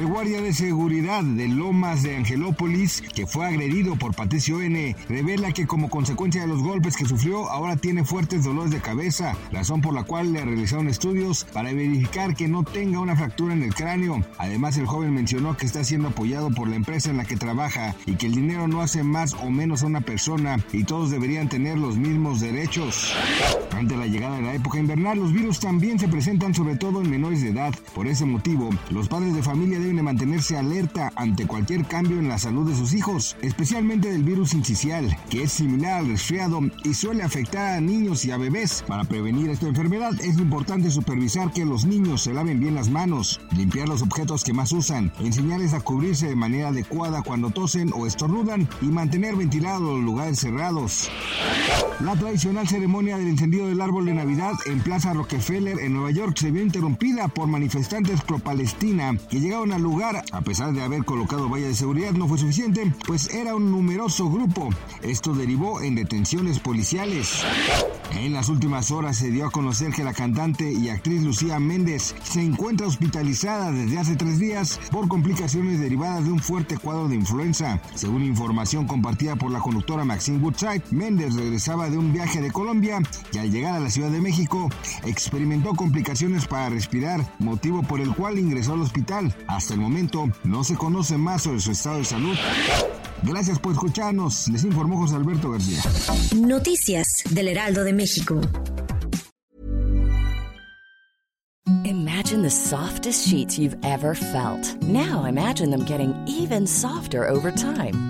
El guardia de seguridad de Lomas de Angelópolis, que fue agredido por Patricio N., revela que como consecuencia de los golpes que sufrió, ahora tiene fuertes dolores de cabeza, razón por la cual le realizaron estudios para verificar que no tenga una fractura en el cráneo. Además, el joven mencionó que está siendo apoyado por la empresa en la que trabaja y que el dinero no hace más o menos a una persona y todos deberían tener los mismos derechos. Ante la llegada de la época invernal, los virus también se presentan sobre todo en menores de edad. Por ese motivo, los padres de familia deben de mantenerse alerta ante cualquier cambio en la salud de sus hijos, especialmente del virus incisional, que es similar al resfriado y suele afectar a niños y a bebés. Para prevenir esta enfermedad es importante supervisar que los niños se laven bien las manos, limpiar los objetos que más usan, enseñarles a cubrirse de manera adecuada cuando tosen o estornudan y mantener ventilados los lugares cerrados. La tradicional ceremonia del encendido del árbol de Navidad en Plaza Rockefeller en Nueva York se vio interrumpida por manifestantes pro-Palestina que llegaron al lugar a pesar de haber colocado valla de seguridad no fue suficiente, pues era un numeroso grupo. Esto derivó en detenciones policiales. En las últimas horas se dio a conocer que la cantante y actriz Lucía Méndez se encuentra hospitalizada desde hace tres días por complicaciones derivadas de un fuerte cuadro de influenza. Según información compartida por la conductora Maxine Woodside, Méndez regresaba de un viaje de Colombia y al llegar a la Ciudad de México experimentó complicaciones para respirar, motivo por el cual ingresó al hospital. Hasta el momento no se conoce más sobre su estado de salud. Gracias por escucharnos, les informó José Alberto García. Noticias del Heraldo de México. Imagine the softest sheets you've ever felt. Now imagine them getting even softer over time.